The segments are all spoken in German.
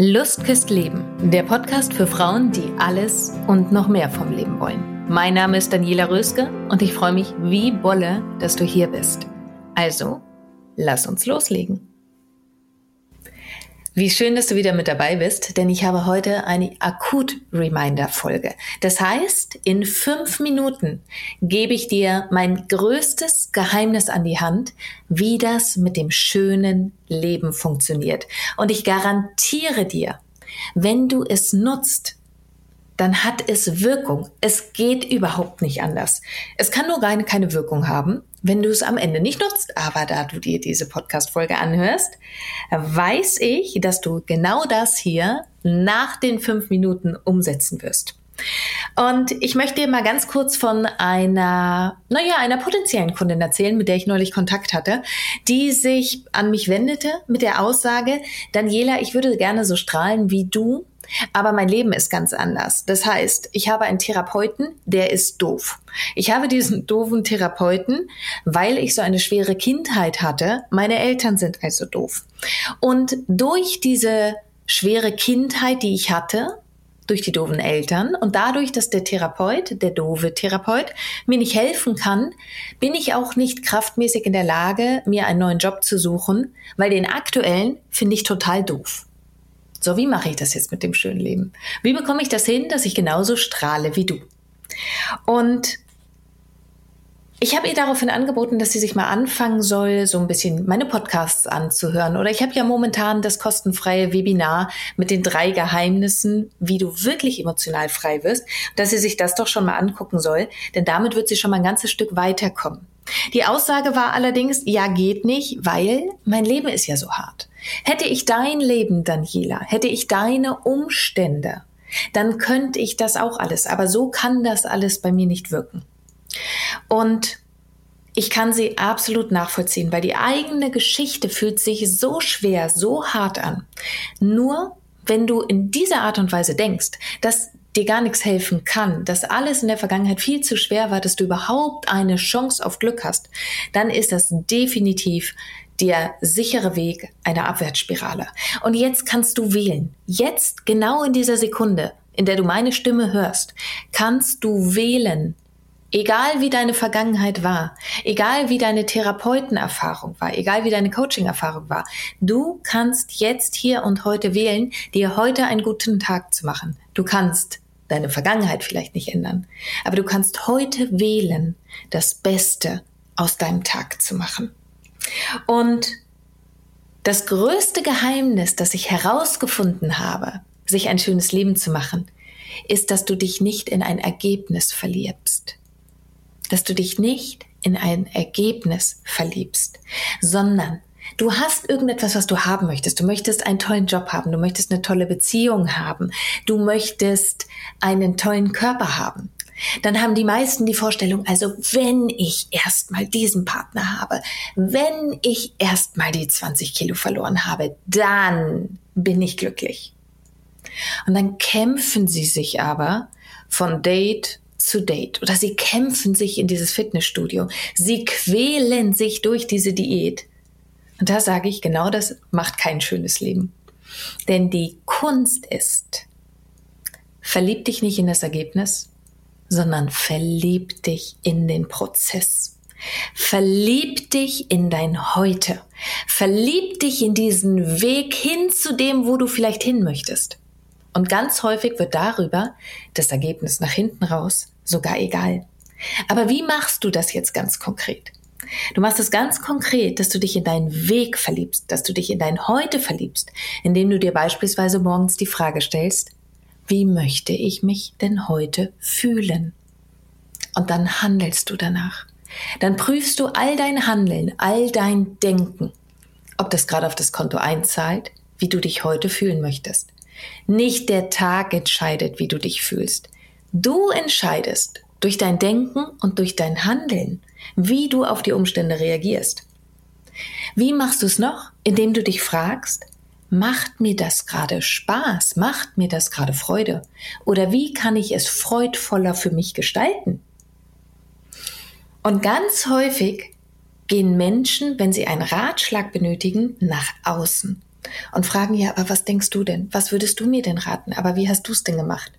Lust küsst Leben, der Podcast für Frauen, die alles und noch mehr vom Leben wollen. Mein Name ist Daniela Röske und ich freue mich wie Bolle, dass du hier bist. Also, lass uns loslegen. Wie schön, dass du wieder mit dabei bist, denn ich habe heute eine Akut-Reminder-Folge. Das heißt, in fünf Minuten gebe ich dir mein größtes Geheimnis an die Hand, wie das mit dem schönen Leben funktioniert. Und ich garantiere dir, wenn du es nutzt, dann hat es Wirkung. Es geht überhaupt nicht anders. Es kann nur keine, keine Wirkung haben, wenn du es am Ende nicht nutzt. Aber da du dir diese Podcast-Folge anhörst, weiß ich, dass du genau das hier nach den fünf Minuten umsetzen wirst. Und ich möchte dir mal ganz kurz von einer, naja, einer potenziellen Kundin erzählen, mit der ich neulich Kontakt hatte, die sich an mich wendete mit der Aussage, Daniela, ich würde gerne so strahlen wie du, aber mein Leben ist ganz anders. Das heißt, ich habe einen Therapeuten, der ist doof. Ich habe diesen doofen Therapeuten, weil ich so eine schwere Kindheit hatte. Meine Eltern sind also doof. Und durch diese schwere Kindheit, die ich hatte, durch die doofen Eltern und dadurch, dass der Therapeut, der doofe Therapeut, mir nicht helfen kann, bin ich auch nicht kraftmäßig in der Lage, mir einen neuen Job zu suchen, weil den aktuellen finde ich total doof. So, wie mache ich das jetzt mit dem schönen Leben? Wie bekomme ich das hin, dass ich genauso strahle wie du? Und ich habe ihr daraufhin angeboten, dass sie sich mal anfangen soll, so ein bisschen meine Podcasts anzuhören. Oder ich habe ja momentan das kostenfreie Webinar mit den drei Geheimnissen, wie du wirklich emotional frei wirst, dass sie sich das doch schon mal angucken soll, denn damit wird sie schon mal ein ganzes Stück weiterkommen. Die Aussage war allerdings, ja geht nicht, weil mein Leben ist ja so hart. Hätte ich dein Leben, Daniela, hätte ich deine Umstände, dann könnte ich das auch alles. Aber so kann das alles bei mir nicht wirken. Und ich kann sie absolut nachvollziehen, weil die eigene Geschichte fühlt sich so schwer, so hart an. Nur wenn du in dieser Art und Weise denkst, dass dir gar nichts helfen kann, dass alles in der Vergangenheit viel zu schwer war, dass du überhaupt eine Chance auf Glück hast, dann ist das definitiv der sichere Weg einer Abwärtsspirale. Und jetzt kannst du wählen. Jetzt, genau in dieser Sekunde, in der du meine Stimme hörst, kannst du wählen, Egal wie deine Vergangenheit war, egal wie deine Therapeutenerfahrung war, egal wie deine Coaching-Erfahrung war, du kannst jetzt hier und heute wählen, dir heute einen guten Tag zu machen. Du kannst deine Vergangenheit vielleicht nicht ändern, aber du kannst heute wählen, das Beste aus deinem Tag zu machen. Und das größte Geheimnis, das ich herausgefunden habe, sich ein schönes Leben zu machen, ist, dass du dich nicht in ein Ergebnis verliebst dass du dich nicht in ein Ergebnis verliebst, sondern du hast irgendetwas, was du haben möchtest. Du möchtest einen tollen Job haben, du möchtest eine tolle Beziehung haben, du möchtest einen tollen Körper haben. Dann haben die meisten die Vorstellung, also wenn ich erstmal diesen Partner habe, wenn ich erstmal die 20 Kilo verloren habe, dann bin ich glücklich. Und dann kämpfen sie sich aber von Date zu Date oder sie kämpfen sich in dieses Fitnessstudio. Sie quälen sich durch diese Diät. Und da sage ich, genau das macht kein schönes Leben. Denn die Kunst ist, verlieb dich nicht in das Ergebnis, sondern verlieb dich in den Prozess. Verlieb dich in dein Heute. Verlieb dich in diesen Weg hin zu dem, wo du vielleicht hin möchtest. Und ganz häufig wird darüber das Ergebnis nach hinten raus sogar egal. Aber wie machst du das jetzt ganz konkret? Du machst es ganz konkret, dass du dich in deinen Weg verliebst, dass du dich in dein Heute verliebst, indem du dir beispielsweise morgens die Frage stellst, wie möchte ich mich denn heute fühlen? Und dann handelst du danach. Dann prüfst du all dein Handeln, all dein Denken, ob das gerade auf das Konto einzahlt, wie du dich heute fühlen möchtest. Nicht der Tag entscheidet, wie du dich fühlst. Du entscheidest durch dein Denken und durch dein Handeln, wie du auf die Umstände reagierst. Wie machst du es noch? Indem du dich fragst, macht mir das gerade Spaß? Macht mir das gerade Freude? Oder wie kann ich es freudvoller für mich gestalten? Und ganz häufig gehen Menschen, wenn sie einen Ratschlag benötigen, nach außen und fragen, ja, aber was denkst du denn? Was würdest du mir denn raten? Aber wie hast du es denn gemacht?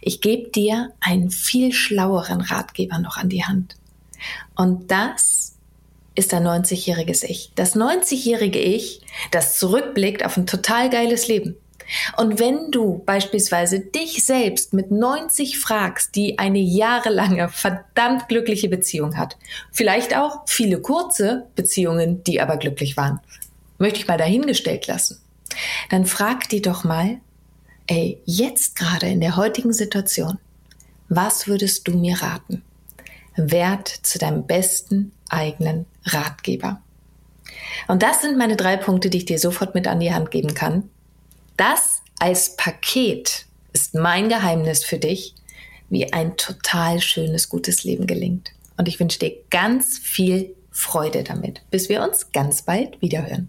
Ich gebe dir einen viel schlaueren Ratgeber noch an die Hand. Und das ist ein 90-jähriges Ich. Das 90-jährige Ich, das zurückblickt auf ein total geiles Leben. Und wenn du beispielsweise dich selbst mit 90 fragst, die eine jahrelange, verdammt glückliche Beziehung hat, vielleicht auch viele kurze Beziehungen, die aber glücklich waren, möchte ich mal dahingestellt lassen, dann frag die doch mal, ey, jetzt gerade in der heutigen Situation, was würdest du mir raten? Werd zu deinem besten eigenen Ratgeber. Und das sind meine drei Punkte, die ich dir sofort mit an die Hand geben kann. Das als Paket ist mein Geheimnis für dich, wie ein total schönes, gutes Leben gelingt. Und ich wünsche dir ganz viel Freude damit, bis wir uns ganz bald wiederhören.